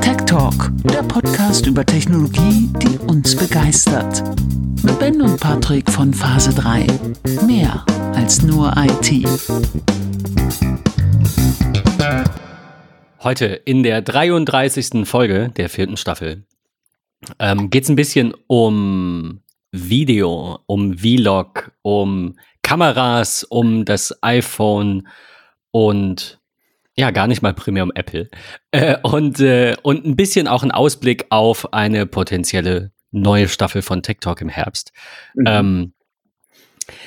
Tech Talk, der Podcast über Technologie, die uns begeistert. Mit Ben und Patrick von Phase 3. Mehr als nur IT. Heute in der 33. Folge der vierten Staffel ähm, geht es ein bisschen um Video, um Vlog, um Kameras, um das iPhone und ja, gar nicht mal primär um Apple. Äh, und, äh, und ein bisschen auch ein Ausblick auf eine potenzielle neue Staffel von TikTok im Herbst. Mhm. Ähm,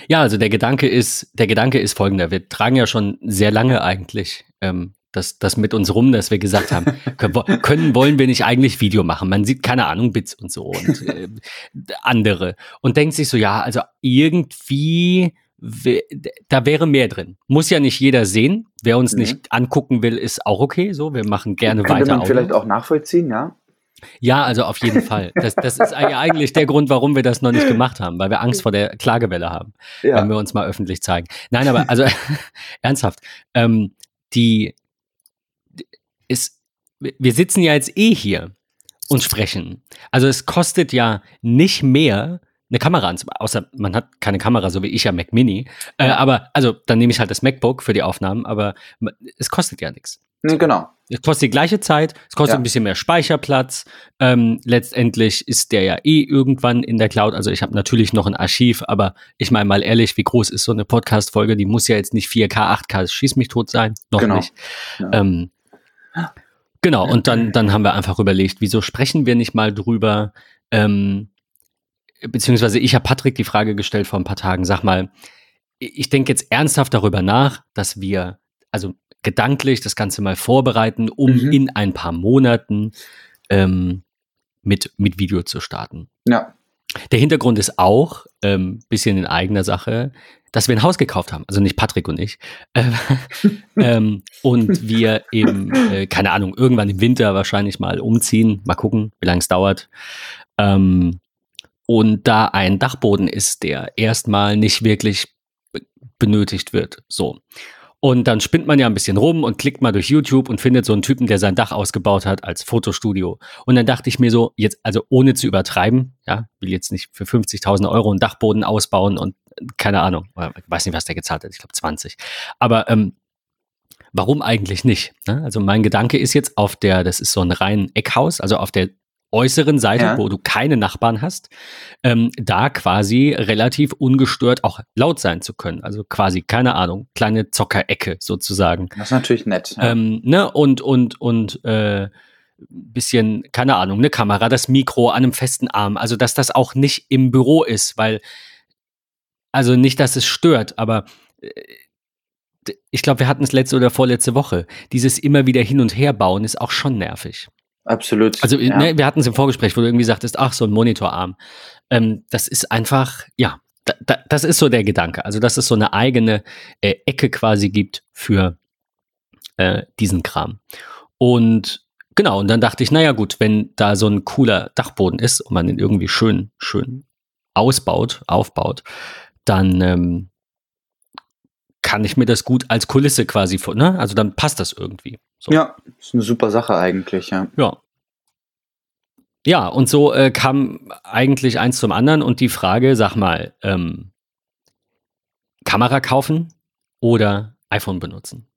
ja, also der Gedanke ist, der Gedanke ist folgender. Wir tragen ja schon sehr lange eigentlich ähm, das, das mit uns rum, dass wir gesagt haben, können, können, wollen wir nicht eigentlich Video machen? Man sieht, keine Ahnung, Bits und so und äh, andere. Und denkt sich so, ja, also irgendwie, da wäre mehr drin. Muss ja nicht jeder sehen. Wer uns mhm. nicht angucken will, ist auch okay. So, wir machen gerne Könnte weiter. Könnte man vielleicht auch nachvollziehen, ja? Ja, also auf jeden Fall. Das, das ist eigentlich der Grund, warum wir das noch nicht gemacht haben, weil wir Angst vor der Klagewelle haben, ja. wenn wir uns mal öffentlich zeigen. Nein, aber also ernsthaft, ähm, die, ist, wir sitzen ja jetzt eh hier und sprechen. Also es kostet ja nicht mehr, eine Kamera anzumachen, außer man hat keine Kamera, so wie ich ja Mac Mini. Äh, aber, also, dann nehme ich halt das MacBook für die Aufnahmen, aber es kostet ja nichts. Genau. Es kostet die gleiche Zeit, es kostet ja. ein bisschen mehr Speicherplatz. Ähm, letztendlich ist der ja eh irgendwann in der Cloud. Also ich habe natürlich noch ein Archiv, aber ich meine mal ehrlich, wie groß ist so eine Podcast-Folge? Die muss ja jetzt nicht 4K, 8K, schieß mich tot sein. Noch genau. nicht. Ja. Ähm, Genau, und dann, dann haben wir einfach überlegt, wieso sprechen wir nicht mal drüber, ähm, beziehungsweise ich habe Patrick die Frage gestellt vor ein paar Tagen, sag mal, ich denke jetzt ernsthaft darüber nach, dass wir, also gedanklich das Ganze mal vorbereiten, um mhm. in ein paar Monaten ähm, mit, mit Video zu starten. Ja. Der Hintergrund ist auch, ähm, bisschen in eigener Sache, dass wir ein Haus gekauft haben, also nicht Patrick und ich. Äh, ähm, und wir eben, äh, keine Ahnung, irgendwann im Winter wahrscheinlich mal umziehen, mal gucken, wie lange es dauert. Ähm, und da ein Dachboden ist, der erstmal nicht wirklich benötigt wird. So. Und dann spinnt man ja ein bisschen rum und klickt mal durch YouTube und findet so einen Typen, der sein Dach ausgebaut hat als Fotostudio. Und dann dachte ich mir so, jetzt, also ohne zu übertreiben, ja, will jetzt nicht für 50.000 Euro einen Dachboden ausbauen und keine Ahnung, weiß nicht, was der gezahlt hat, ich glaube 20. Aber ähm, warum eigentlich nicht? Ne? Also mein Gedanke ist jetzt auf der, das ist so ein rein Eckhaus, also auf der äußeren Seite, ja. wo du keine Nachbarn hast, ähm, da quasi relativ ungestört auch laut sein zu können. Also quasi, keine Ahnung, kleine Zockerecke sozusagen. Das ist natürlich nett. Ja. Ähm, ne? Und, und, und äh, bisschen, keine Ahnung, eine Kamera, das Mikro an einem festen Arm. Also, dass das auch nicht im Büro ist, weil, also nicht, dass es stört, aber äh, ich glaube, wir hatten es letzte oder vorletzte Woche. Dieses immer wieder hin und her bauen ist auch schon nervig. Absolut. Also ja. ne, wir hatten es im Vorgespräch, wo du irgendwie sagtest, ach, so ein Monitorarm. Ähm, das ist einfach, ja, da, da, das ist so der Gedanke. Also, dass es so eine eigene äh, Ecke quasi gibt für äh, diesen Kram. Und genau, und dann dachte ich, naja gut, wenn da so ein cooler Dachboden ist und man den irgendwie schön, schön ausbaut, aufbaut, dann ähm, kann ich mir das gut als Kulisse quasi ne? Also dann passt das irgendwie. So. Ja, ist eine super Sache eigentlich, ja. Ja. Ja, und so äh, kam eigentlich eins zum anderen und die Frage, sag mal, ähm, Kamera kaufen oder iPhone benutzen?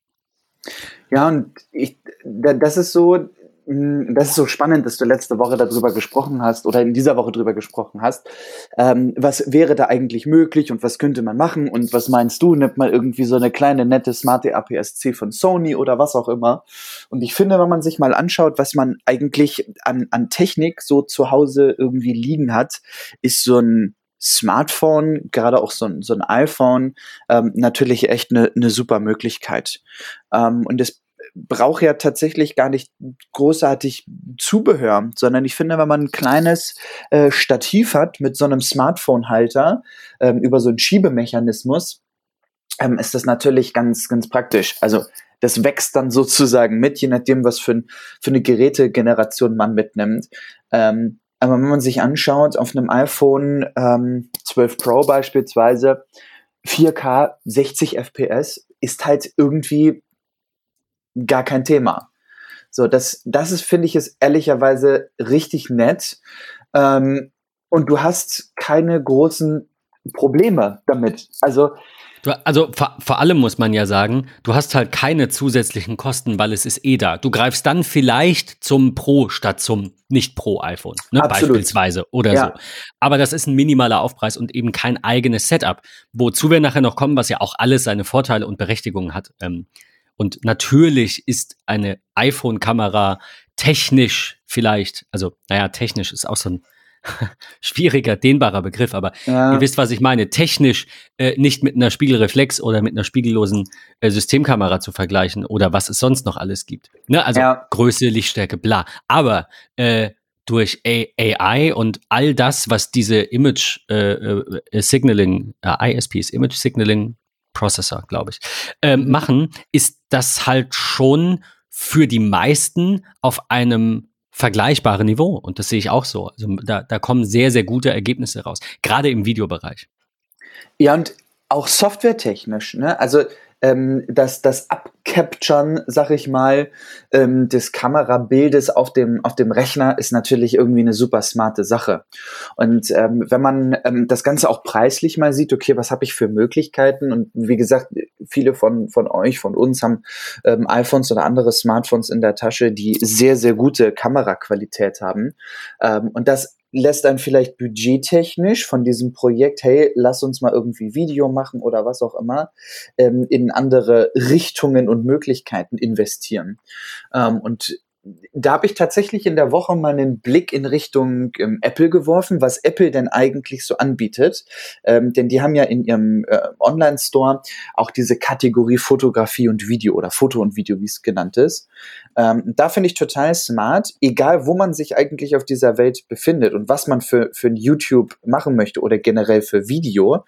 Ja, und ich, das ist so, das ist so spannend, dass du letzte Woche darüber gesprochen hast oder in dieser Woche darüber gesprochen hast. Ähm, was wäre da eigentlich möglich und was könnte man machen und was meinst du? Nimmt man irgendwie so eine kleine nette smarte APS-C von Sony oder was auch immer. Und ich finde, wenn man sich mal anschaut, was man eigentlich an, an Technik so zu Hause irgendwie liegen hat, ist so ein Smartphone, gerade auch so ein, so ein iPhone, ähm, natürlich echt eine ne super Möglichkeit. Ähm, und das brauche ja tatsächlich gar nicht großartig Zubehör, sondern ich finde, wenn man ein kleines äh, Stativ hat mit so einem Smartphone-Halter ähm, über so einen Schiebemechanismus, ähm, ist das natürlich ganz, ganz praktisch. Also das wächst dann sozusagen mit, je nachdem, was für, ein, für eine Gerätegeneration man mitnimmt. Ähm, aber wenn man sich anschaut, auf einem iPhone ähm, 12 Pro beispielsweise, 4K 60 FPS ist halt irgendwie gar kein Thema. So, das, das ist, finde ich, ist ehrlicherweise richtig nett. Ähm, und du hast keine großen Probleme damit. Also Du, also vor, vor allem muss man ja sagen, du hast halt keine zusätzlichen Kosten, weil es ist eh da. Du greifst dann vielleicht zum Pro statt zum Nicht-Pro-iPhone, ne, beispielsweise oder ja. so. Aber das ist ein minimaler Aufpreis und eben kein eigenes Setup. Wozu wir nachher noch kommen, was ja auch alles seine Vorteile und Berechtigungen hat. Ähm, und natürlich ist eine iPhone-Kamera technisch vielleicht, also naja, technisch ist auch so ein schwieriger, dehnbarer Begriff, aber ja. ihr wisst, was ich meine. Technisch äh, nicht mit einer Spiegelreflex oder mit einer spiegellosen äh, Systemkamera zu vergleichen oder was es sonst noch alles gibt. Ne? Also ja. Größe, Lichtstärke, bla. Aber äh, durch AI und all das, was diese Image äh, äh, Signaling, äh, ISPs, Image Signaling Processor, glaube ich, äh, machen, ist das halt schon für die meisten auf einem vergleichbare Niveau. Und das sehe ich auch so. Also da, da kommen sehr, sehr gute Ergebnisse raus. Gerade im Videobereich. Ja, und auch softwaretechnisch. Ne? Also ähm, das, das Abcapturen, sag ich mal, ähm, des Kamerabildes auf dem, auf dem Rechner ist natürlich irgendwie eine super smarte Sache. Und ähm, wenn man ähm, das Ganze auch preislich mal sieht, okay, was habe ich für Möglichkeiten? Und wie gesagt, viele von, von euch, von uns haben ähm, iPhones oder andere Smartphones in der Tasche, die sehr, sehr gute Kameraqualität haben. Ähm, und das lässt dann vielleicht budgettechnisch von diesem Projekt, hey, lass uns mal irgendwie Video machen oder was auch immer, ähm, in andere Richtungen und Möglichkeiten investieren. Ähm, und da habe ich tatsächlich in der Woche mal einen Blick in Richtung ähm, Apple geworfen, was Apple denn eigentlich so anbietet. Ähm, denn die haben ja in ihrem äh, Online-Store auch diese Kategorie Fotografie und Video oder Foto und Video, wie es genannt ist. Ähm, da finde ich total smart, egal wo man sich eigentlich auf dieser Welt befindet und was man für, für ein YouTube machen möchte oder generell für Video,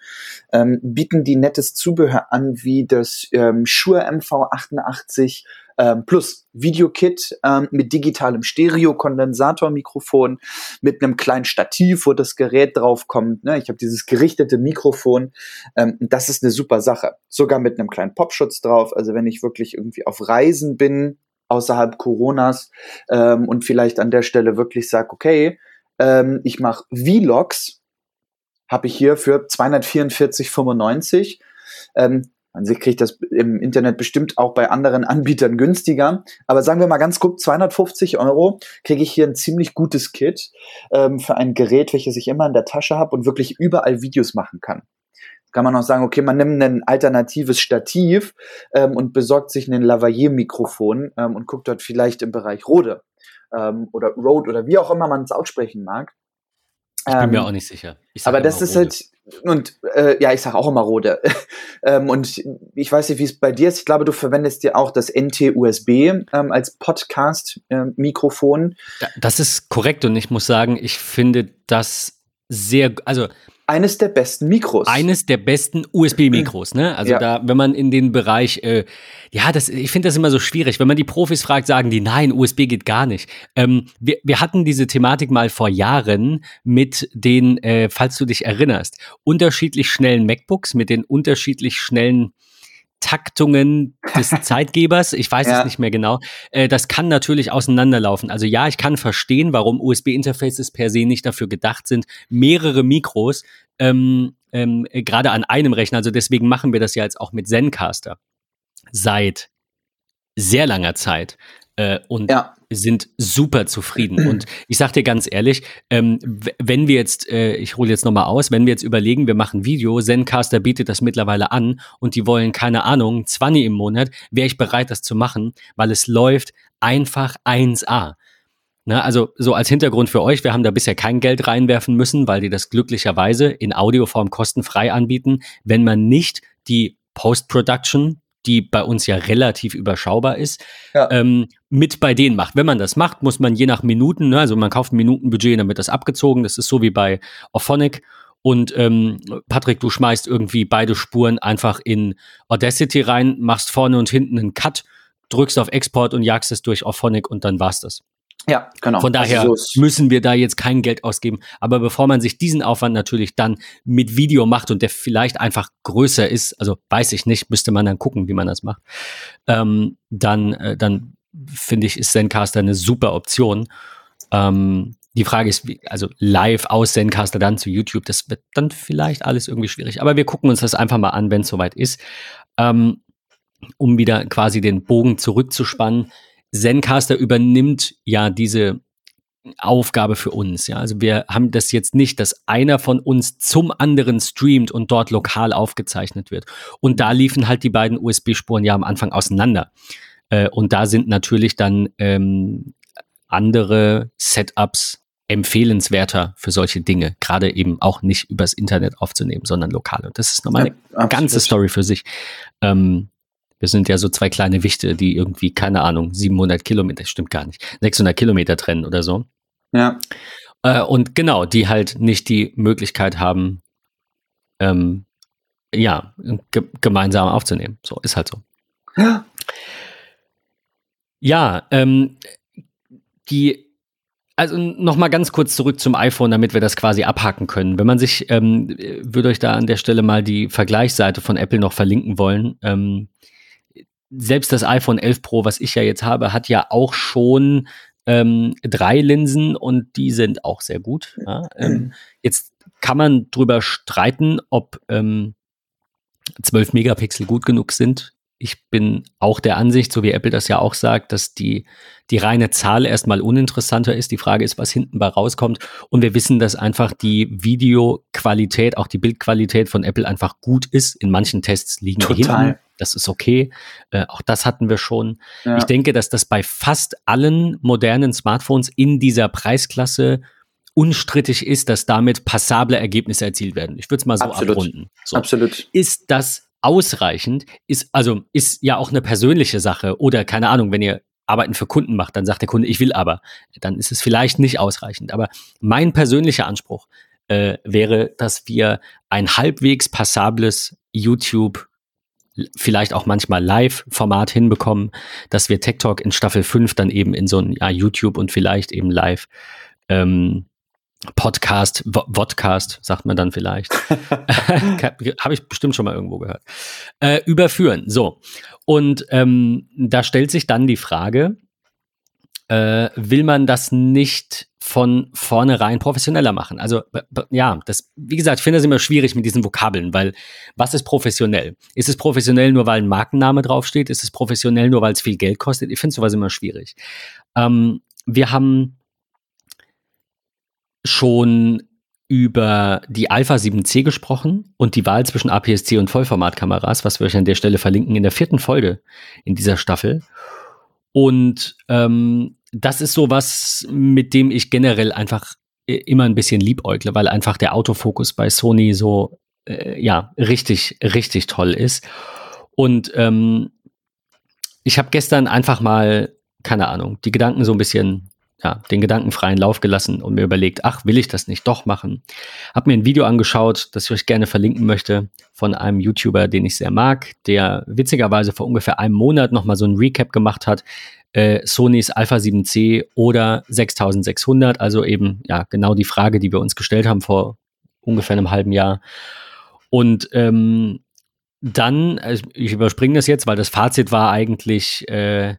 ähm, bieten die nettes Zubehör an, wie das ähm, Shure MV88 ähm, plus Videokit ähm, mit digitalem Stereo-Kondensatormikrofon, mit einem kleinen Stativ, wo das Gerät draufkommt. Ne? Ich habe dieses gerichtete Mikrofon. Ähm, das ist eine super Sache. Sogar mit einem kleinen Popschutz drauf. Also wenn ich wirklich irgendwie auf Reisen bin, außerhalb Coronas ähm, und vielleicht an der Stelle wirklich sage, okay, ähm, ich mache Vlogs, habe ich hier für 244,95. Ähm, man kriegt das im Internet bestimmt auch bei anderen Anbietern günstiger. Aber sagen wir mal ganz grob, 250 Euro kriege ich hier ein ziemlich gutes Kit ähm, für ein Gerät, welches ich immer in der Tasche habe und wirklich überall Videos machen kann. Kann man auch sagen, okay, man nimmt ein alternatives Stativ ähm, und besorgt sich ein Lavalier-Mikrofon ähm, und guckt dort vielleicht im Bereich Rode ähm, oder Rode oder wie auch immer man es aussprechen mag. Ich bin mir ähm, auch nicht sicher. Aber das ist Rode. halt, und äh, ja, ich sage auch immer Rode. ähm, und ich weiß nicht, wie es bei dir ist. Ich glaube, du verwendest ja auch das NT-USB ähm, als Podcast-Mikrofon. Äh, das ist korrekt und ich muss sagen, ich finde das sehr, also eines der besten Mikros. Eines der besten USB-Mikros, ne? Also ja. da, wenn man in den Bereich, äh, ja, das, ich finde das immer so schwierig. Wenn man die Profis fragt, sagen die, nein, USB geht gar nicht. Ähm, wir, wir hatten diese Thematik mal vor Jahren mit den, äh, falls du dich erinnerst, unterschiedlich schnellen MacBooks mit den unterschiedlich schnellen Taktungen des Zeitgebers, ich weiß ja. es nicht mehr genau, äh, das kann natürlich auseinanderlaufen. Also ja, ich kann verstehen, warum USB-Interfaces per se nicht dafür gedacht sind, mehrere Mikros ähm, ähm, gerade an einem Rechner, also deswegen machen wir das ja jetzt auch mit Zencaster seit sehr langer Zeit. Äh, und ja sind super zufrieden. Und ich sag dir ganz ehrlich, ähm, wenn wir jetzt, äh, ich hole jetzt nochmal aus, wenn wir jetzt überlegen, wir machen Video, Zencaster bietet das mittlerweile an und die wollen, keine Ahnung, 20 im Monat, wäre ich bereit, das zu machen, weil es läuft einfach 1A. Ne, also so als Hintergrund für euch, wir haben da bisher kein Geld reinwerfen müssen, weil die das glücklicherweise in Audioform kostenfrei anbieten, wenn man nicht die Post-Production die bei uns ja relativ überschaubar ist, ja. ähm, mit bei denen macht. Wenn man das macht, muss man je nach Minuten, ne, also man kauft ein Minutenbudget, dann wird das abgezogen. Das ist so wie bei Auphonic. Und ähm, Patrick, du schmeißt irgendwie beide Spuren einfach in Audacity rein, machst vorne und hinten einen Cut, drückst auf Export und jagst es durch Auphonic und dann war's das. Ja, genau. Von daher Also so müssen wir da jetzt kein Geld ausgeben. Aber bevor man sich diesen Aufwand natürlich dann mit Video macht und der vielleicht einfach größer ist, also weiß ich nicht, müsste man dann gucken, wie man das macht, ähm, dann, äh, dann finde ich, ist Zencaster eine super Option. Ähm, die Frage ist, wie, also live aus Zencaster dann zu YouTube, das wird dann vielleicht alles irgendwie schwierig. Aber wir gucken uns das einfach mal an, wenn es soweit ist. Ähm, um wieder quasi den Bogen zurückzuspannen. Zencaster übernimmt ja diese Aufgabe für uns. Ja, also wir haben das jetzt nicht, dass einer von uns zum anderen streamt und dort lokal aufgezeichnet wird. Und da liefen halt die beiden USB-Spuren ja am Anfang auseinander. Äh, und da sind natürlich dann ähm, andere Setups empfehlenswerter für solche Dinge, gerade eben auch nicht übers Internet aufzunehmen, sondern lokal. Und das ist nochmal eine Ja, ganze. Story für sich. Ähm, wir sind ja so zwei kleine Wichte, die irgendwie, keine Ahnung, 700 Kilometer, stimmt gar nicht, 600 Kilometer trennen oder so. Ja, Äh, und genau, die halt nicht die Möglichkeit haben, ähm, ja, ge gemeinsam aufzunehmen. So, ist halt so. Ja. Ja, ähm, die, also nochmal ganz kurz zurück zum iPhone, damit wir das quasi abhaken können. Wenn man sich, ähm, würde euch da an der Stelle mal die Vergleichsseite von Apple noch verlinken wollen. Ähm, selbst das iPhone 11 Pro, was ich ja jetzt habe, hat ja auch schon ähm, drei Linsen und die sind auch sehr gut. Ja? Ähm, jetzt kann man drüber streiten, ob ähm, 12 Megapixel gut genug sind. Ich bin auch der Ansicht, so wie Apple das ja auch sagt, dass die, die reine Zahl erstmal uninteressanter ist. Die Frage ist, was hinten bei rauskommt. Und wir wissen, dass einfach die Videoqualität, auch die Bildqualität von Apple einfach gut ist. In manchen Tests liegen wir Total. hinten. Das ist okay. Äh, auch das hatten wir schon. ja. Ich denke, dass das bei fast allen modernen Smartphones in dieser Preisklasse unstrittig ist, dass damit passable Ergebnisse erzielt werden. Ich würde es mal so Absolut. abrunden. So. absolut. Ist das ausreichend? Ist also ist ja auch eine persönliche Sache oder keine Ahnung, wenn ihr Arbeiten für Kunden macht, dann sagt der Kunde, ich will aber, dann ist es vielleicht nicht ausreichend. Aber mein persönlicher Anspruch äh, wäre, dass wir ein halbwegs passables YouTube vielleicht auch manchmal Live-Format hinbekommen, dass wir Tech Talk in Staffel 5 dann eben in so ein ja, YouTube und vielleicht eben live ähm, Podcast, Vo- Vodcast, sagt man dann vielleicht. Habe ich bestimmt schon mal irgendwo gehört. Äh, überführen. So. Und ähm, da stellt sich dann die Frage, äh, will man das nicht von vornherein professioneller machen? Also ja, das, wie gesagt, ich finde das immer schwierig mit diesen Vokabeln, weil was ist professionell? Ist es professionell nur, weil ein Markenname draufsteht? Ist es professionell nur, weil es viel Geld kostet? Ich finde sowas immer schwierig. Ähm, wir haben schon über die Alpha 7C gesprochen und die Wahl zwischen APS-C und Vollformatkameras, was wir euch an der Stelle verlinken in der vierten Folge in dieser Staffel. Und ähm, das ist so was, mit dem ich generell einfach immer ein bisschen liebäugle, weil einfach der Autofokus bei Sony so äh, ja richtig richtig toll ist. Und ähm, ich habe gestern einfach mal keine Ahnung die Gedanken so ein bisschen ja, den Gedanken freien Lauf gelassen und mir überlegt, ach, will ich das nicht doch machen? Hab mir ein Video angeschaut, das ich euch gerne verlinken möchte, von einem YouTuber, den ich sehr mag, der witzigerweise vor ungefähr einem Monat nochmal so ein Recap gemacht hat, äh, Sonys Alpha 7C oder 6600, also eben, ja, genau die Frage, die wir uns gestellt haben vor ungefähr einem halben Jahr. Und ähm, dann, also ich überspringe das jetzt, weil das Fazit war eigentlich, äh,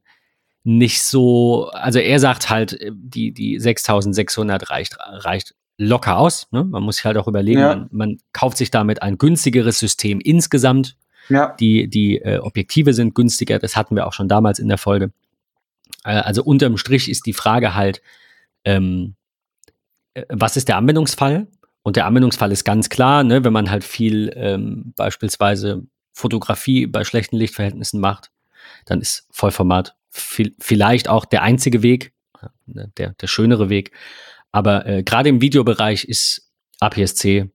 nicht so, also er sagt halt, äh, die, die 6600 reicht, reicht locker aus. Ne? Man muss sich halt auch überlegen, Ja. man, man kauft sich damit ein günstigeres System insgesamt. Ja, Die, die äh, Objektive sind günstiger, das hatten wir auch schon damals in der Folge. Äh, also unterm Strich ist die Frage halt, ähm, äh, was ist der Anwendungsfall? Und der Anwendungsfall ist ganz klar, ne, wenn man halt viel ähm, beispielsweise Fotografie bei schlechten Lichtverhältnissen macht, dann ist Vollformat vi- vielleicht auch der einzige Weg, äh, der, der schönere Weg. Aber äh, gerade im Videobereich ist APS-C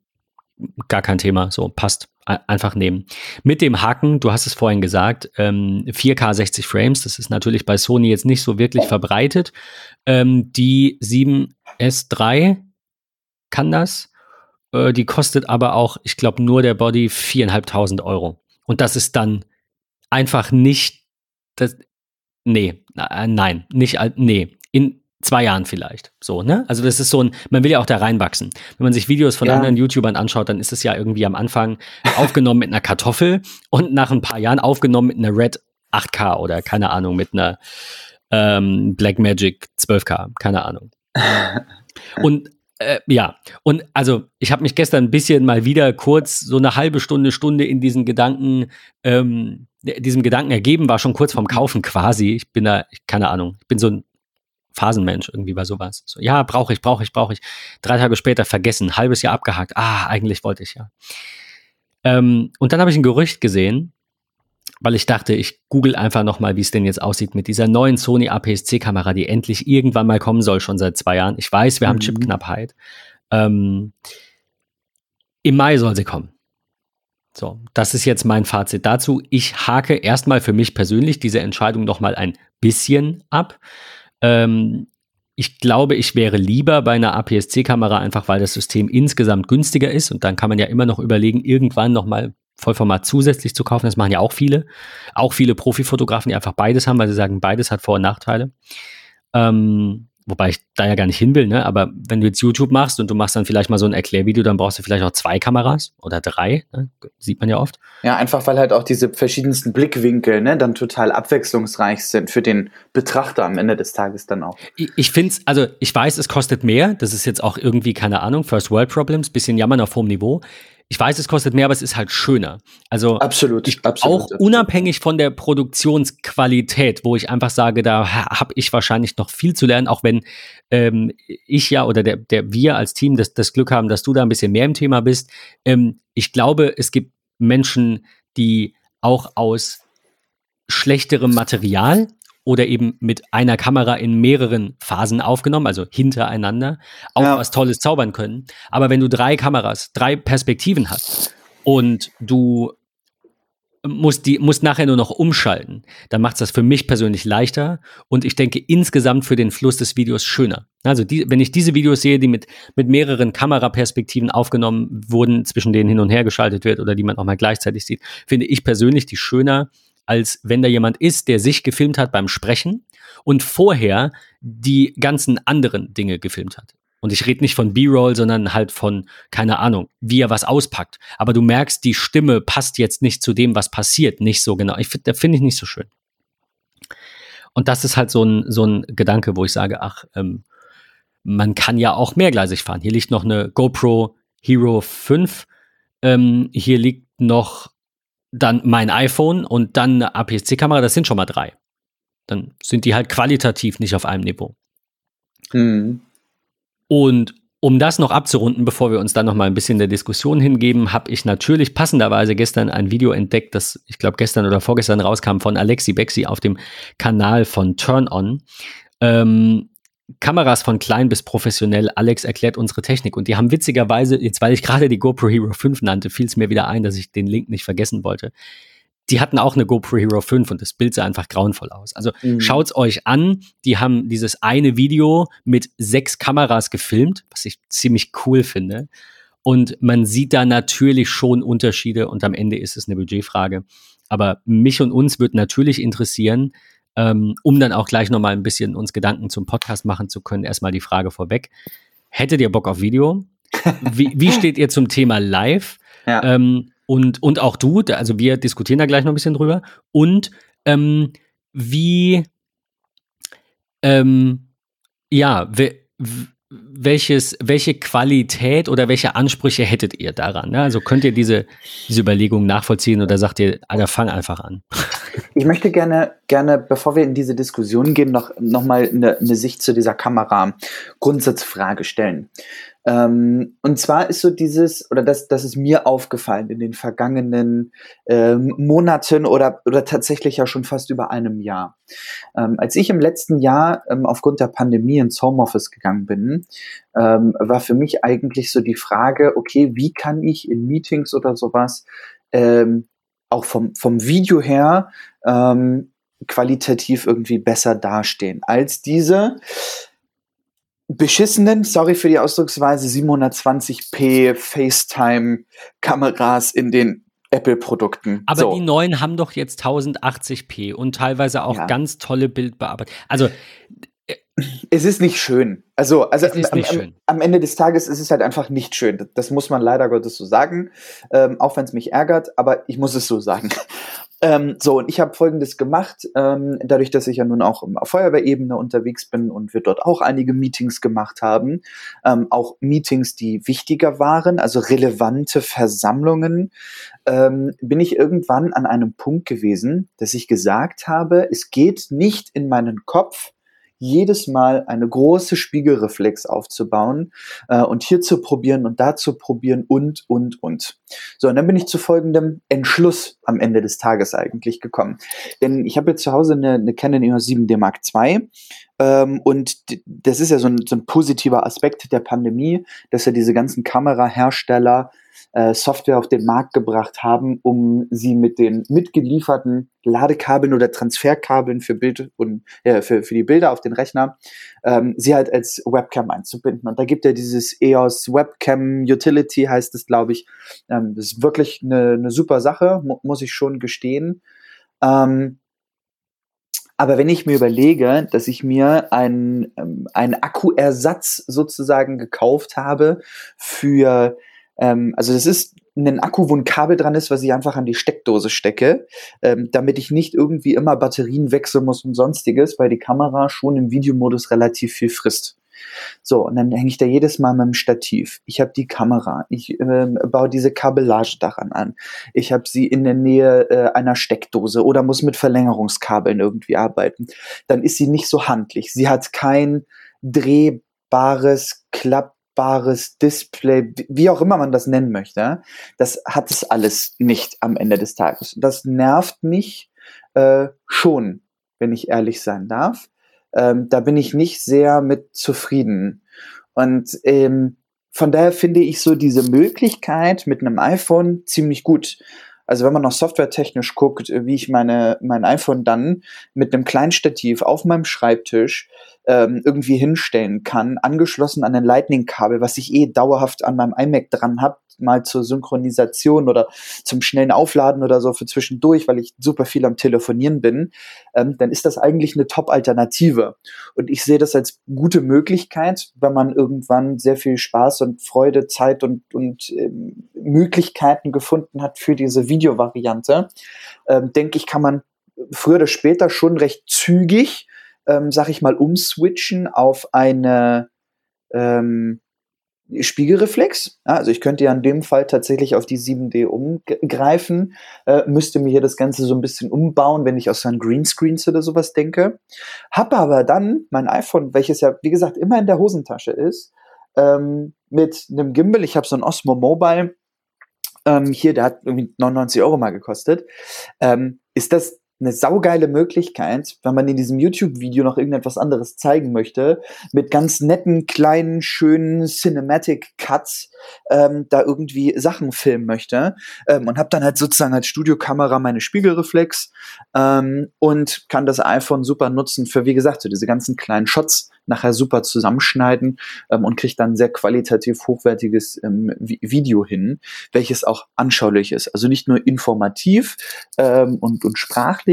gar kein Thema. So, passt. Ein- Einfach nehmen. Mit dem Haken, du hast es vorhin gesagt, ähm, 4K 60 Frames, das ist natürlich bei Sony jetzt nicht so wirklich verbreitet. Ähm, die 7S3 kann das. Äh, die kostet aber auch, ich glaube, nur der Body 4.500 Euro. Und das ist dann einfach nicht das. Nee, äh, nein, nicht, nee. In, zwei Jahren vielleicht. So, ne? Also das ist so ein, man will ja auch da reinwachsen. Wenn man sich Videos von Ja. anderen YouTubern anschaut, dann ist es ja irgendwie am Anfang aufgenommen mit einer Kartoffel und nach ein paar Jahren aufgenommen mit einer Red 8K oder keine Ahnung, mit einer ähm, Blackmagic 12K, keine Ahnung. Und äh, ja, und also ich habe mich gestern ein bisschen mal wieder kurz so eine halbe Stunde, Stunde in diesen Gedanken, ähm, diesem Gedanken ergeben, war schon kurz vorm Kaufen quasi. Ich bin da, keine Ahnung, ich bin so ein Phasenmensch irgendwie bei sowas. So, ja, brauche ich, brauche ich, brauche ich. Drei Tage später vergessen, halbes Jahr abgehakt. Ah, eigentlich wollte ich ja. Ähm, und dann habe ich ein Gerücht gesehen, weil ich dachte, ich google einfach noch mal, wie es denn jetzt aussieht mit dieser neuen Sony APS-C-Kamera, die endlich irgendwann mal kommen soll, schon seit zwei Jahren. Ich weiß, wir haben Mhm. Chipknappheit. Ähm, Im Mai soll sie kommen. So, das ist jetzt mein Fazit dazu. Ich hake erstmal für mich persönlich diese Entscheidung noch mal ein bisschen ab. Ähm, ich glaube, ich wäre lieber bei einer APS-C-Kamera, einfach weil das System insgesamt günstiger ist. Und dann kann man ja immer noch überlegen, irgendwann noch mal Vollformat zusätzlich zu kaufen. Das machen ja auch viele. Auch viele Profifotografen, die einfach beides haben, weil sie sagen, beides hat Vor- und Nachteile. Ähm, wobei ich da ja gar nicht hin will, ne? Aber wenn du jetzt YouTube machst und du machst dann vielleicht mal so ein Erklärvideo, dann brauchst du vielleicht auch zwei Kameras oder drei. Ne? Sieht man ja oft. Ja, einfach weil halt auch diese verschiedensten Blickwinkel ne, dann total abwechslungsreich sind für den Betrachter am Ende des Tages dann auch. Ich, ich finde es, also ich weiß, es kostet mehr. Das ist jetzt auch irgendwie, keine Ahnung, First World Problems, bisschen jammern auf hohem Niveau. Ich weiß, es kostet mehr, aber es ist halt schöner. Also Absolut, ich, absolut. auch absolut. unabhängig von der Produktionsqualität, wo ich einfach sage, da habe ich wahrscheinlich noch viel zu lernen, auch wenn ähm, ich ja oder der, der wir als Team das, das Glück haben, dass du da ein bisschen mehr im Thema bist. Ähm, ich glaube, es gibt Menschen, die auch aus schlechterem Material oder eben mit einer Kamera in mehreren Phasen aufgenommen, also hintereinander, auch Ja. was Tolles zaubern können. Aber wenn du drei Kameras, drei Perspektiven hast und du musst, die, musst nachher nur noch umschalten, dann macht es das für mich persönlich leichter und ich denke insgesamt für den Fluss des Videos schöner. Also die, wenn ich diese Videos sehe, die mit, mit mehreren Kameraperspektiven aufgenommen wurden, zwischen denen hin und her geschaltet wird oder die man auch mal gleichzeitig sieht, finde ich persönlich die schöner, als wenn da jemand ist, der sich gefilmt hat beim Sprechen und vorher die ganzen anderen Dinge gefilmt hat. Und ich rede nicht von B-Roll, sondern halt von, keine Ahnung, wie er was auspackt. Aber du merkst, die Stimme passt jetzt nicht zu dem, was passiert, nicht so genau. Ich finde, finde ich nicht so schön. Und das ist halt so ein, so ein Gedanke, wo ich sage, ach, ähm, man kann ja auch mehrgleisig fahren. Hier liegt noch eine GoPro Hero 5. Ähm, hier liegt noch dann mein iPhone und dann eine APS-C-Kamera. Das sind schon mal drei. Dann sind die halt qualitativ nicht auf einem Niveau. Hm. Und um das noch abzurunden, bevor wir uns dann noch mal ein bisschen der Diskussion hingeben, habe ich natürlich passenderweise gestern ein Video entdeckt, das ich glaube gestern oder vorgestern rauskam von Alexi Bexi auf dem Kanal von Turn On. Ähm, Kameras von klein bis professionell. Alex erklärt unsere Technik und die haben witzigerweise, jetzt weil ich gerade die GoPro Hero 5 nannte, fiel es mir wieder ein, dass ich den Link nicht vergessen wollte. Die hatten auch eine GoPro Hero 5 und das Bild sah einfach grauenvoll aus. Also Mhm. Schaut's euch an. Die haben dieses eine Video mit sechs Kameras gefilmt, was ich ziemlich cool finde. Und man sieht da natürlich schon Unterschiede und am Ende ist es eine Budgetfrage. Aber mich und uns wird natürlich interessieren, ähm, um dann auch gleich nochmal ein bisschen uns Gedanken zum Podcast machen zu können, erstmal die Frage vorweg. Hättet ihr Bock auf Video? Wie, wie steht ihr zum Thema Live? Ja. Ähm, und, und auch du, also wir diskutieren da gleich noch ein bisschen drüber. Und ähm, wie, ähm, ja, we, welches, welche Qualität oder welche Ansprüche hättet ihr daran? Ne? Also könnt ihr diese, diese Überlegung nachvollziehen oder sagt ihr, Alter, fang einfach an? Ich möchte gerne, gerne, bevor wir in diese Diskussion gehen, noch, noch mal eine, eine Sicht zu dieser Kamera Grundsatzfrage stellen. Ähm, und zwar ist so dieses, oder das, das ist mir aufgefallen in den vergangenen ähm, Monaten oder, oder tatsächlich ja schon fast über einem Jahr. Ähm, als ich im letzten Jahr ähm, aufgrund der Pandemie ins Homeoffice gegangen bin, ähm, war für mich eigentlich so die Frage, okay, wie kann ich in Meetings oder sowas ähm, auch vom, vom Video her ähm, qualitativ irgendwie besser dastehen als diese beschissenen, sorry für die Ausdrucksweise, 720p FaceTime-Kameras in den Apple-Produkten. Aber So. die neuen haben doch jetzt 1080p und teilweise auch Ja. ganz tolle Bildbearbeitung. Also Es ist nicht schön. Also, also am, schön. am Ende des Tages ist es halt einfach nicht schön. Das muss man leider Gottes so sagen. Ähm, auch wenn es mich ärgert, aber ich muss es so sagen. Ähm, so, und ich habe folgendes gemacht, ähm, dadurch, dass ich ja nun auch auf Feuerwehrebene unterwegs bin und wir dort auch einige Meetings gemacht haben, ähm, auch Meetings, die wichtiger waren, also relevante Versammlungen, ähm, bin ich irgendwann an einem Punkt gewesen, dass ich gesagt habe, es geht nicht in meinen Kopf, jedes Mal eine große Spiegelreflex aufzubauen äh, und hier zu probieren und da zu probieren und, und, und. So, und dann bin ich zu folgendem Entschluss am Ende des Tages eigentlich gekommen. Denn ich habe jetzt zu Hause eine, eine Canon EOS 7D Mark II und d- das ist ja so ein, so ein positiver Aspekt der Pandemie, dass ja diese ganzen Kamerahersteller äh, Software auf den Markt gebracht haben, um sie mit den mitgelieferten Ladekabeln oder Transferkabeln für Bild und äh, für, für die Bilder auf den Rechner, ähm, sie halt als Webcam einzubinden. Und da gibt ja dieses EOS Webcam Utility, heißt es, glaube ich. Ähm, das ist wirklich eine, eine super Sache, mu muss ich schon gestehen. Ähm, aber wenn ich mir überlege, dass ich mir einen, ähm, einen Akkuersatz sozusagen gekauft habe für, ähm, also das ist ein Akku, wo ein Kabel dran ist, was ich einfach an die Steckdose stecke, ähm, damit ich nicht irgendwie immer Batterien wechseln muss und sonstiges, weil die Kamera schon im Videomodus relativ viel frisst. So, und dann hänge ich da jedes Mal mit dem Stativ. Ich habe die Kamera, ich ähm, baue diese Kabellage daran an. Ich habe sie in der Nähe äh, einer Steckdose oder muss mit Verlängerungskabeln irgendwie arbeiten. Dann ist sie nicht so handlich. Sie hat kein drehbares, klappbares Display, wie auch immer man das nennen möchte. Das hat es alles nicht am Ende des Tages. Das nervt mich äh, schon, wenn ich ehrlich sein darf. Ähm, da bin ich nicht sehr mit zufrieden. Und ähm, von daher finde ich so diese Möglichkeit mit einem iPhone ziemlich gut. Also wenn man noch softwaretechnisch guckt, äh, wie ich meine, mein iPhone dann mit einem kleinen Stativ auf meinem Schreibtisch ähm, irgendwie hinstellen kann, angeschlossen an ein Lightning-Kabel, was ich eh dauerhaft an meinem iMac dran habe, mal zur Synchronisation oder zum schnellen Aufladen oder so für zwischendurch, weil ich super viel am Telefonieren bin, ähm, dann ist das eigentlich eine Top-Alternative. Und ich sehe das als gute Möglichkeit, wenn man irgendwann sehr viel Spaß und Freude, Zeit und, und ähm, Möglichkeiten gefunden hat für diese Videovariante, ähm, denke ich, kann man früher oder später schon recht zügig, ähm, sag ich mal, umswitchen auf eine ähm, Spiegelreflex. Also ich könnte ja in dem Fall tatsächlich auf die 7D umgreifen, äh, müsste mir hier das Ganze so ein bisschen umbauen, wenn ich aus seinen Greenscreens oder sowas denke. Habe aber dann mein iPhone, welches ja, wie gesagt, immer in der Hosentasche ist, ähm, mit einem Gimbal, ich habe so ein Osmo Mobile, ähm, hier, der hat irgendwie 99 Euro mal gekostet, ähm, ist das eine saugeile Möglichkeit, wenn man in diesem YouTube-Video noch irgendetwas anderes zeigen möchte, mit ganz netten, kleinen, schönen Cinematic-Cuts ähm, da irgendwie Sachen filmen möchte ähm, und habe dann halt sozusagen als Studiokamera meine Spiegelreflex ähm, und kann das iPhone super nutzen für, wie gesagt, so diese ganzen kleinen Shots nachher super zusammenschneiden ähm, und kriegt dann sehr qualitativ hochwertiges ähm, Vi Video hin, welches auch anschaulich ist. Also nicht nur informativ ähm, und, und sprachlich,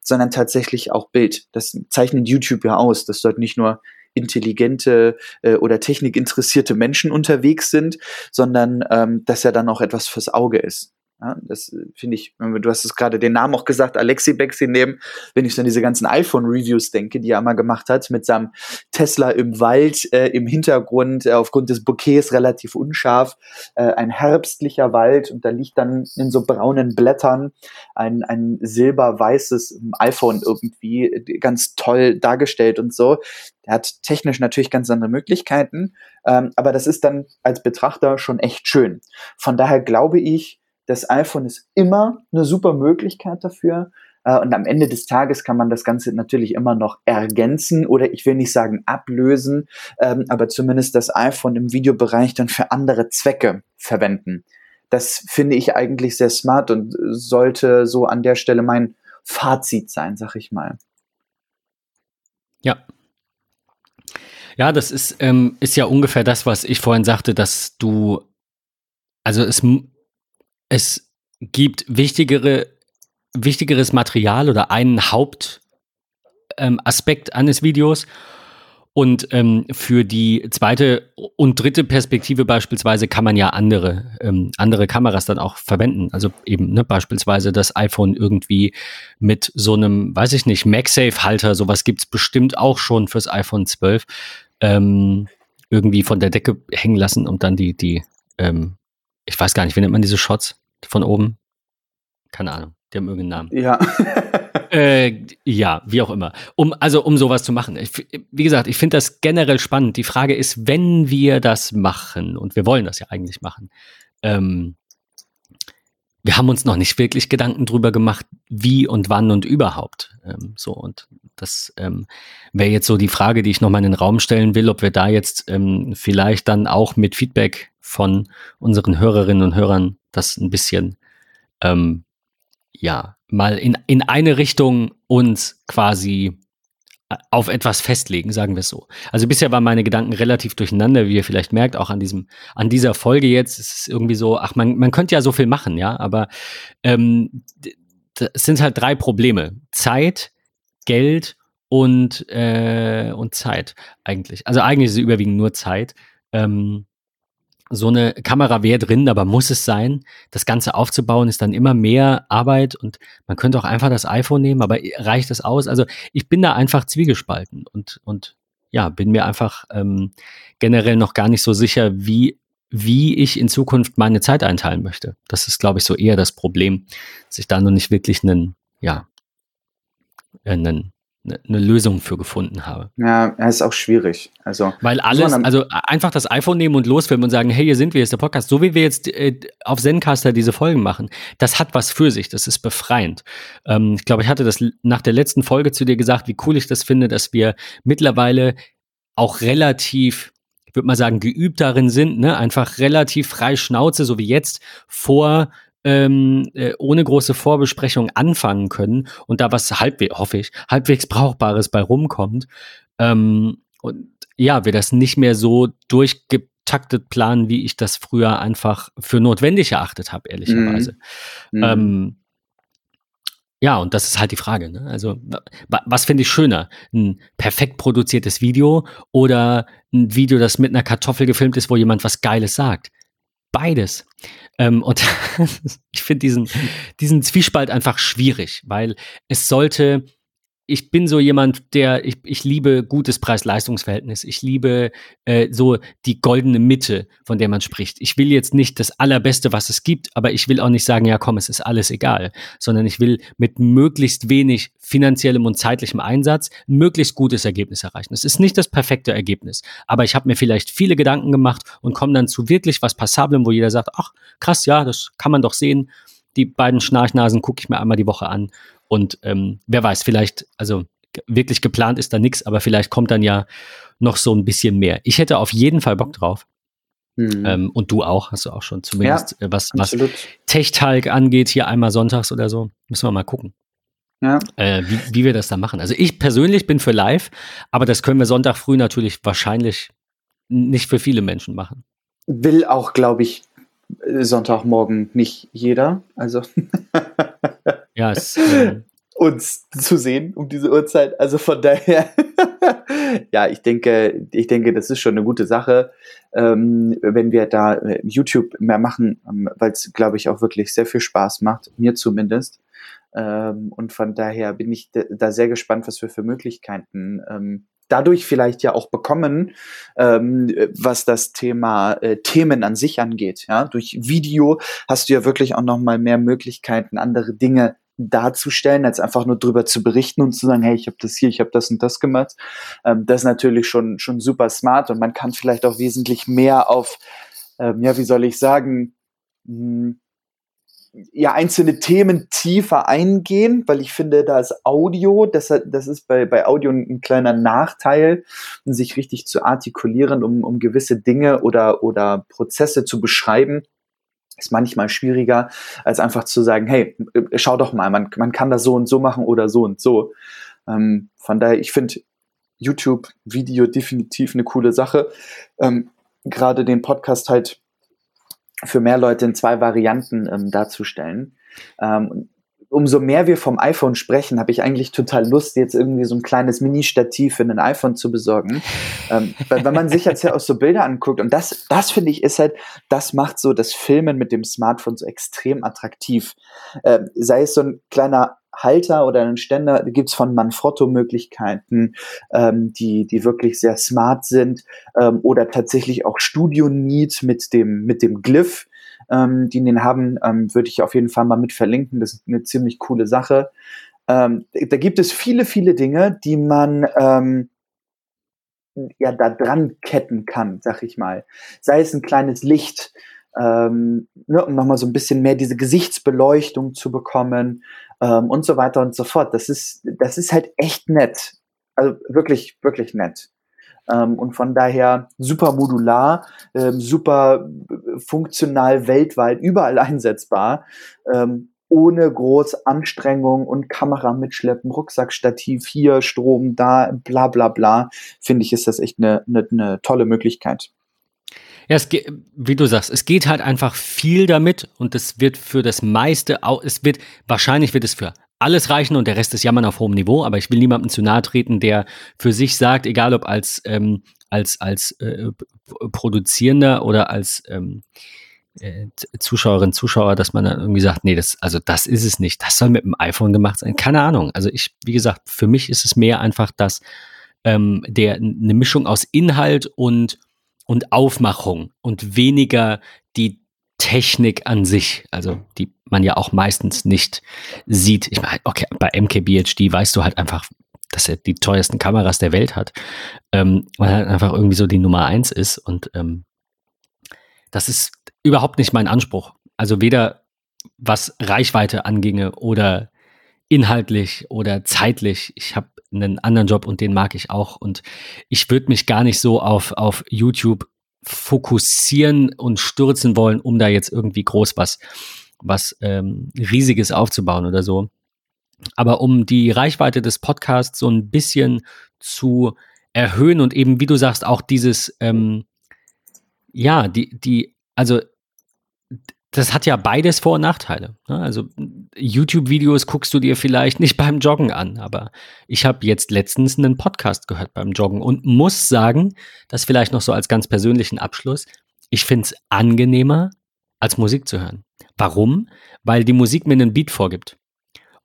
sondern tatsächlich auch Bild. Das zeichnet YouTube ja aus, dass dort nicht nur intelligente äh, oder technikinteressierte Menschen unterwegs sind, sondern ähm, dass er dann auch etwas fürs Auge ist. Ja, das äh, finde ich, du hast es gerade den Namen auch gesagt, Alexi Bexi nehmen, wenn ich so an diese ganzen iPhone-Reviews denke, die er mal gemacht hat, mit seinem Tesla im Wald, äh, im Hintergrund, äh, aufgrund des Bouquets relativ unscharf, äh, ein herbstlicher Wald und da liegt dann in so braunen Blättern ein, ein silber-weißes iPhone irgendwie äh, ganz toll dargestellt und so. Der hat technisch natürlich ganz andere Möglichkeiten, ähm, aber das ist dann als Betrachter schon echt schön. Von daher glaube ich, das iPhone ist immer eine super Möglichkeit dafür. Äh, und am Ende des Tages kann man das Ganze natürlich immer noch ergänzen oder ich will nicht sagen ablösen, ähm, aber zumindest das iPhone im Videobereich dann für andere Zwecke verwenden. Das finde ich eigentlich sehr smart und sollte so an der Stelle mein Fazit sein, sag ich mal. Ja. Ja, das ist, ähm, ist ja ungefähr das, was ich vorhin sagte, dass du, also es, es gibt wichtigere, wichtigeres Material oder einen Hauptaspekt ähm, eines Videos Und ähm, für die zweite und dritte Perspektive beispielsweise kann man ja andere, ähm, andere Kameras dann auch verwenden. Also eben ne, beispielsweise das iPhone irgendwie mit so einem, weiß ich nicht, MagSafe-Halter, sowas gibt's bestimmt auch schon fürs iPhone 12, ähm, irgendwie von der Decke hängen lassen und dann die, die, ähm, ich weiß gar nicht, wie nennt man diese Shots von oben? Keine Ahnung, die haben irgendeinen Namen. Ja. Äh, ja, wie auch immer. Um, also um sowas zu machen. Ich, wie gesagt, ich finde das generell spannend. Die Frage ist, wenn wir das machen, und wir wollen das ja eigentlich machen, ähm, wir haben uns noch nicht wirklich Gedanken drüber gemacht, wie und wann und überhaupt. Ähm, so, und das ähm, wäre jetzt so die Frage, die ich nochmal in den Raum stellen will, ob wir da jetzt ähm, vielleicht dann auch mit Feedback von unseren Hörerinnen und Hörern das ein bisschen ähm, ja, mal in, in eine Richtung uns quasi auf etwas festlegen, sagen wir es so. Also bisher waren meine Gedanken relativ durcheinander, wie ihr vielleicht merkt, auch an diesem, an dieser Folge jetzt. ist Es irgendwie so, ach, man, man könnte ja so viel machen, ja, aber ähm, es sind halt drei Probleme. Zeit, Geld und, äh, und Zeit eigentlich. Also eigentlich ist es überwiegend nur Zeit. Ähm, so eine Kamera wäre drin, aber muss es sein? Das Ganze aufzubauen ist dann immer mehr Arbeit und man könnte auch einfach das iPhone nehmen, aber reicht das aus? Also ich bin da einfach zwiegespalten und, und ja, bin mir einfach ähm, generell noch gar nicht so sicher, wie, wie ich in Zukunft meine Zeit einteilen möchte. Das ist, glaube ich, so eher das Problem, dass ich da noch nicht wirklich einen, ja, einen eine Lösung für gefunden habe. Ja, ist auch schwierig. Also, Weil alles, also einfach das iPhone nehmen und losfilmen und sagen, hey, hier sind wir, hier ist der Podcast. So wie wir jetzt äh, auf Zencaster diese Folgen machen, das hat was für sich, das ist befreiend. Ähm, ich glaube, ich hatte das nach der letzten Folge zu dir gesagt, wie cool ich das finde, dass wir mittlerweile auch relativ ich würde mal sagen, geübt darin sind, ne? einfach relativ frei Schnauze, so wie jetzt, vor ähm, äh, ohne große Vorbesprechung anfangen können und da was halbwegs, hoffe ich, halbwegs Brauchbares bei rumkommt. Ähm, und ja, wir das nicht mehr so durchgetaktet planen, wie ich das früher einfach für notwendig erachtet habe, ehrlicherweise. Mhm. Ähm, ja, und das ist halt die Frage. Ne? Also, was finde ich schöner? Ein perfekt produziertes Video oder ein Video, das mit einer Kartoffel gefilmt ist, wo jemand was Geiles sagt? Beides. Ähm, und ich finde diesen, diesen Zwiespalt einfach schwierig, weil es sollte ich bin so jemand, der, ich, ich liebe gutes Preis-Leistungs-Verhältnis. Ich liebe äh, so die goldene Mitte, von der man spricht. Ich will jetzt nicht das Allerbeste, was es gibt, aber ich will auch nicht sagen, ja komm, es ist alles egal, sondern ich will mit möglichst wenig finanziellem und zeitlichem Einsatz ein möglichst gutes Ergebnis erreichen. Es ist nicht das perfekte Ergebnis, aber ich habe mir vielleicht viele Gedanken gemacht und komme dann zu wirklich was Passablem, wo jeder sagt, ach krass, ja, das kann man doch sehen. Die beiden Schnarchnasen gucke ich mir einmal die Woche an und ähm, wer weiß, vielleicht, also wirklich geplant ist da nichts, aber vielleicht kommt dann ja noch so ein bisschen mehr. Ich hätte auf jeden Fall Bock drauf. Mhm. Ähm, und du auch, hast du auch schon zumindest, ja, äh, was, was Tech-Talk angeht, hier einmal sonntags oder so. Müssen wir mal gucken. Ja. Äh, wie, wie wir das da machen. Also ich persönlich bin für live, aber das können wir Sonntag früh natürlich wahrscheinlich nicht für viele Menschen machen. Will auch, glaube ich, Sonntagmorgen nicht jeder. Also ja, es, äh, uns zu sehen um diese Uhrzeit. Also von daher, ja, ich denke, ich denke, das ist schon eine gute Sache, ähm, wenn wir da äh, YouTube mehr machen, ähm, weil es, glaube ich, auch wirklich sehr viel Spaß macht, mir zumindest. Ähm, und von daher bin ich da sehr gespannt, was wir für Möglichkeiten ähm, dadurch vielleicht ja auch bekommen, ähm, was das Thema äh, Themen an sich angeht. Ja, durch Video hast du ja wirklich auch noch mal mehr Möglichkeiten, andere Dinge darzustellen, als einfach nur drüber zu berichten und zu sagen, hey, ich habe das hier, ich habe das und das gemacht. Ähm, das ist natürlich schon schon super smart und man kann vielleicht auch wesentlich mehr auf, ähm, ja, wie soll ich sagen, mh, hm, ja, einzelne Themen tiefer eingehen, weil ich finde, da ist Audio, das, das ist bei, bei Audio ein kleiner Nachteil, sich richtig zu artikulieren, um, um gewisse Dinge oder, oder Prozesse zu beschreiben, ist manchmal schwieriger, als einfach zu sagen, hey, schau doch mal, man, man kann das so und so machen oder so und so. Ähm, von daher, ich finde YouTube-Video definitiv eine coole Sache. Ähm, Gerade den Podcast halt für mehr Leute in zwei Varianten ähm, darzustellen. Ähm, umso mehr wir vom iPhone sprechen, habe ich eigentlich total Lust, jetzt irgendwie so ein kleines Mini-Stativ für ein iPhone zu besorgen. ähm, weil wenn man sich jetzt ja auch so Bilder anguckt, und das, das finde ich, ist halt, das macht so das Filmen mit dem Smartphone so extrem attraktiv. Ähm, sei es so ein kleiner Halter oder einen Ständer, gibt es von Manfrotto Möglichkeiten, ähm, die, die wirklich sehr smart sind, ähm, oder tatsächlich auch Studio Need mit dem, mit dem Glyph ähm, die den haben, ähm, würde ich auf jeden Fall mal mit verlinken. Das ist eine ziemlich coole Sache. Ähm, da gibt es viele, viele Dinge, die man ähm, ja da dran ketten kann, sag ich mal. Sei es ein kleines Licht, ähm, ne, um nochmal so ein bisschen mehr diese Gesichtsbeleuchtung zu bekommen ähm, und so weiter und so fort. Das ist, das ist halt echt nett. Also wirklich, wirklich nett. Ähm, und von daher super modular, ähm, super funktional weltweit, überall einsetzbar. Ähm, ohne groß Anstrengung und Kamera mitschleppen, Rucksackstativ hier, Strom da, bla bla bla, finde ich, ist das echt eine, eine, eine tolle Möglichkeit. Ja, es geht, wie du sagst, es geht halt einfach viel damit und es wird für das meiste, es wird, wahrscheinlich wird es für alles reichen und der Rest ist Jammern auf hohem Niveau, aber ich will niemandem zu nahe treten, der für sich sagt, egal ob als, ähm, als, als äh, Produzierender oder als ähm, äh, Zuschauerin, Zuschauer, dass man dann irgendwie sagt, nee, das, also das ist es nicht, das soll mit dem iPhone gemacht sein. Keine Ahnung. Also ich, wie gesagt, für mich ist es mehr einfach das, ähm, der eine Mischung aus Inhalt und, und Aufmachung und weniger die Technik an sich, also die man ja auch meistens nicht sieht. Ich meine, okay, bei MKBHD weißt du halt einfach, dass er die teuersten Kameras der Welt hat, ähm, weil er einfach irgendwie so die Nummer eins ist und ähm, das ist überhaupt nicht mein Anspruch. Also weder was Reichweite anginge oder inhaltlich oder zeitlich. Ich habe einen anderen Job und den mag ich auch und ich würde mich gar nicht so auf, auf YouTube fokussieren und stürzen wollen, um da jetzt irgendwie groß was, was ähm, Riesiges aufzubauen oder so. Aber um die Reichweite des Podcasts so ein bisschen zu erhöhen und eben, wie du sagst, auch dieses, ähm, ja, die, die, also das hat ja beides Vor- und Nachteile. Ne? Also YouTube-Videos guckst du dir vielleicht nicht beim Joggen an, aber ich habe jetzt letztens einen Podcast gehört beim Joggen und muss sagen, das vielleicht noch so als ganz persönlichen Abschluss, ich finde es angenehmer, als Musik zu hören. Warum? Weil die Musik mir einen Beat vorgibt.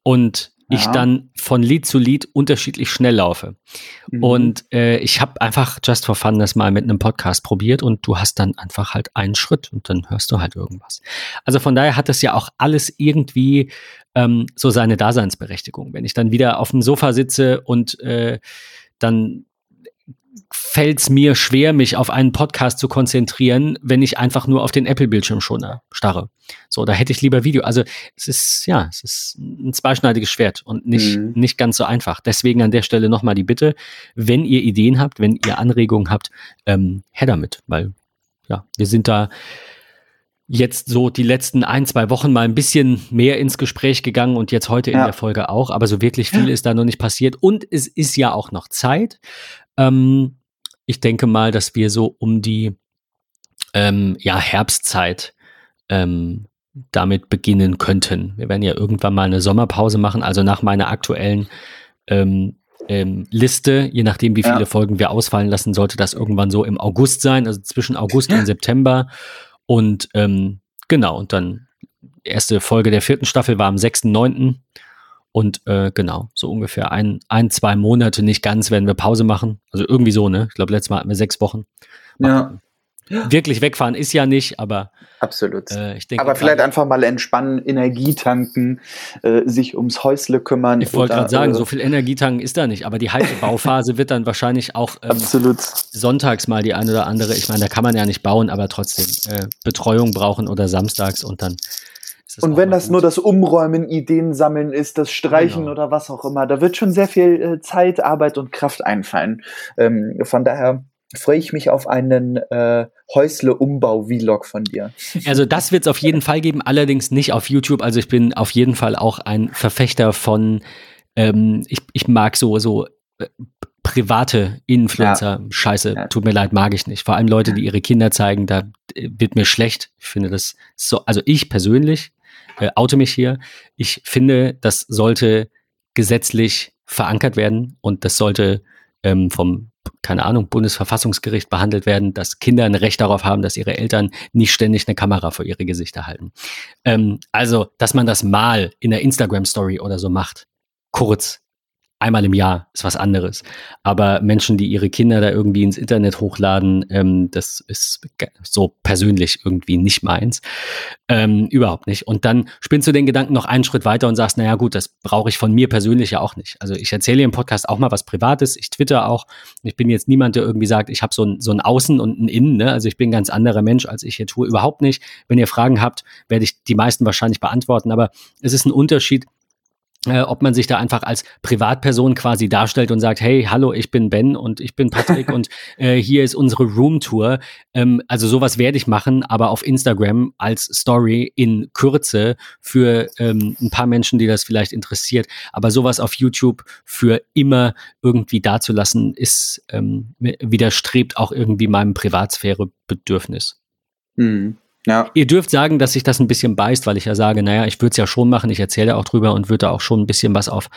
Und ich dann von Lied zu Lied unterschiedlich schnell laufe. Mhm. Und äh, ich habe einfach just for fun das mal mit einem Podcast probiert und du hast dann einfach halt einen Schritt und dann hörst du halt irgendwas. Also von daher hat das ja auch alles irgendwie ähm, so seine Daseinsberechtigung. Wenn ich dann wieder auf dem Sofa sitze und äh, dann fällt es mir schwer, mich auf einen Podcast zu konzentrieren, wenn ich einfach nur auf den Apple-Bildschirm schon starre. So, da hätte ich lieber Video. Also es ist, ja, es ist ein zweischneidiges Schwert und nicht, mhm. nicht ganz so einfach. Deswegen an der Stelle nochmal die Bitte, wenn ihr Ideen habt, wenn ihr Anregungen habt, ähm, her damit, weil ja, wir sind da jetzt so die letzten ein, zwei Wochen mal ein bisschen mehr ins Gespräch gegangen und jetzt heute ja. in der Folge auch, aber so wirklich viel ja. ist da noch nicht passiert und es ist ja auch noch Zeit. Ähm, ich denke mal, dass wir so um die ähm, ja, Herbstzeit ähm, damit beginnen könnten. Wir werden ja irgendwann mal eine Sommerpause machen, also nach meiner aktuellen ähm, ähm, Liste, je nachdem, wie viele ja. Folgen wir ausfallen lassen, sollte das irgendwann so im August sein, also zwischen August ja. und September. Und ähm, genau, und dann erste Folge der vierten Staffel war am 6.9. Und äh, genau, so ungefähr ein, ein, zwei Monate, nicht ganz, werden wir Pause machen. Also irgendwie so, ne? Ich glaube, letztes Mal hatten wir sechs Wochen. Ja. Wirklich wegfahren ist ja nicht, aber. Absolut. Äh, ich denke, aber vielleicht einfach mal entspannen, Energie tanken, äh, sich ums Häusle kümmern. Ich wollte gerade sagen, äh, so viel Energie tanken ist da nicht, aber die heiße Bauphase wird dann wahrscheinlich auch ähm, Absolut. sonntags mal die eine oder andere. Ich meine, da kann man ja nicht bauen, aber trotzdem äh, Betreuung brauchen oder samstags und dann und wenn das gut. nur das Umräumen, Ideen sammeln ist, das Streichen genau. oder was auch immer, da wird schon sehr viel äh, Zeit, Arbeit und Kraft einfallen. Ähm, von daher freue ich mich auf einen äh, Häusle-Umbau-Vlog von dir. Also das wird es auf jeden Fall geben, allerdings nicht auf YouTube. Also ich bin auf jeden Fall auch ein Verfechter von, ähm, ich, ich mag so, so äh, private Influencer, ja. scheiße, ja. tut mir leid, mag ich nicht. Vor allem Leute, die ihre Kinder zeigen, da äh, wird mir schlecht. Ich finde das so, also ich persönlich äh, oute mich hier. Ich finde, das sollte gesetzlich verankert werden und das sollte ähm, vom, keine Ahnung, Bundesverfassungsgericht behandelt werden, dass Kinder ein Recht darauf haben, dass ihre Eltern nicht ständig eine Kamera vor ihre Gesichter halten. Ähm, also, dass man das mal in der Instagram-Story oder so macht, kurz, einmal im Jahr ist was anderes. Aber Menschen, die ihre Kinder da irgendwie ins Internet hochladen, ähm, das ist so persönlich irgendwie nicht meins. Ähm, überhaupt nicht. Und dann spinnst du den Gedanken noch einen Schritt weiter und sagst, naja gut, das brauche ich von mir persönlich ja auch nicht. Also ich erzähle im Podcast auch mal was Privates, ich twitter auch. Ich bin jetzt niemand, der irgendwie sagt, ich habe so ein, so ein Außen und ein Innen. Ne? Also ich bin ein ganz anderer Mensch, als ich hier tue. Überhaupt nicht. Wenn ihr Fragen habt, werde ich die meisten wahrscheinlich beantworten. Aber es ist ein Unterschied, äh, ob man sich da einfach als Privatperson quasi darstellt und sagt, hey, hallo, ich bin Ben und ich bin Patrick und äh, hier ist unsere Roomtour. Ähm, also sowas werde ich machen, aber auf Instagram als Story in Kürze für ähm, ein paar Menschen, die das vielleicht interessiert. Aber sowas auf YouTube für immer irgendwie dazulassen, ist ähm, widerstrebt auch irgendwie meinem Privatsphäre-Bedürfnis. Mhm. Ja. Ihr dürft sagen, dass sich das ein bisschen beißt, weil ich ja sage, naja, ich würde es ja schon machen, ich erzähle auch drüber und würde auch schon ein bisschen was auf,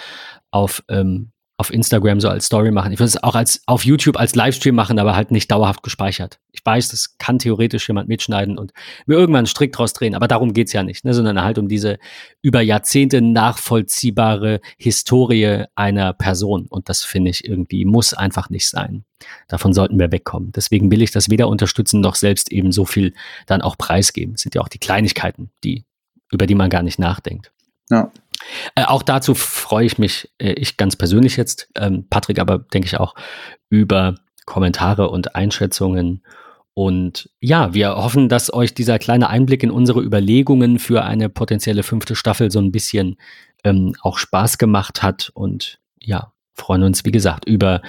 auf ähm, auf Instagram so als Story machen. Ich würde es auch als auf YouTube als Livestream machen, aber halt nicht dauerhaft gespeichert. Ich weiß, das kann theoretisch jemand mitschneiden und mir irgendwann einen Strick draus drehen, aber darum geht's ja nicht, ne, sondern halt um diese über Jahrzehnte nachvollziehbare Historie einer Person. Und das finde ich irgendwie muss einfach nicht sein. Davon sollten wir wegkommen. Deswegen will ich das weder unterstützen noch selbst eben so viel dann auch preisgeben. Es sind ja auch die Kleinigkeiten, die, über die man gar nicht nachdenkt. Ja. Äh, auch dazu freue ich mich, äh, ich ganz persönlich jetzt, ähm, Patrick aber denke ich auch, über Kommentare und Einschätzungen. Und ja, wir hoffen, dass euch dieser kleine Einblick in unsere Überlegungen für eine potenzielle fünfte Staffel so ein bisschen ähm, auch Spaß gemacht hat. Und ja, freuen uns, wie gesagt, über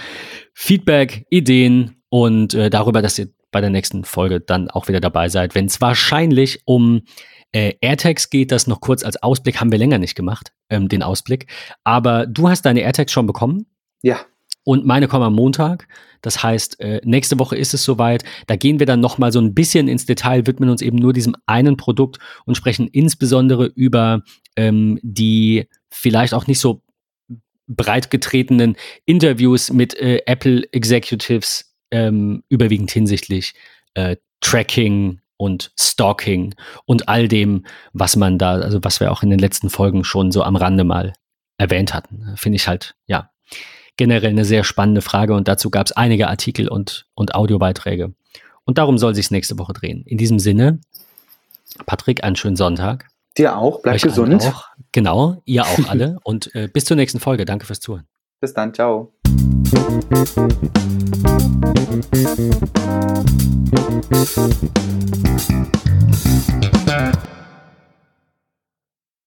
Feedback, Ideen und äh, darüber, dass ihr bei der nächsten Folge dann auch wieder dabei seid, wenn es wahrscheinlich um äh, AirTags geht, das noch kurz als Ausblick, haben wir länger nicht gemacht, ähm, den Ausblick. Aber du hast deine AirTags schon bekommen? Ja. Und meine kommen am Montag. Das heißt, äh, nächste Woche ist es soweit. Da gehen wir dann noch mal so ein bisschen ins Detail, widmen uns eben nur diesem einen Produkt und sprechen insbesondere über ähm, die vielleicht auch nicht so breit getretenen Interviews mit äh, Apple Executives, ähm, überwiegend hinsichtlich äh, Tracking, und Stalking und all dem, was man da, also was wir auch in den letzten Folgen schon so am Rande mal erwähnt hatten. Finde ich halt, ja, generell eine sehr spannende Frage und dazu gab es einige Artikel und, und Audiobeiträge. Und darum soll sich nächste Woche drehen. In diesem Sinne, Patrick, einen schönen Sonntag. Dir auch, bleib Euch gesund. Auch. Genau, ihr auch alle. und äh, bis zur nächsten Folge. Danke fürs Zuhören. Bis dann, ciao.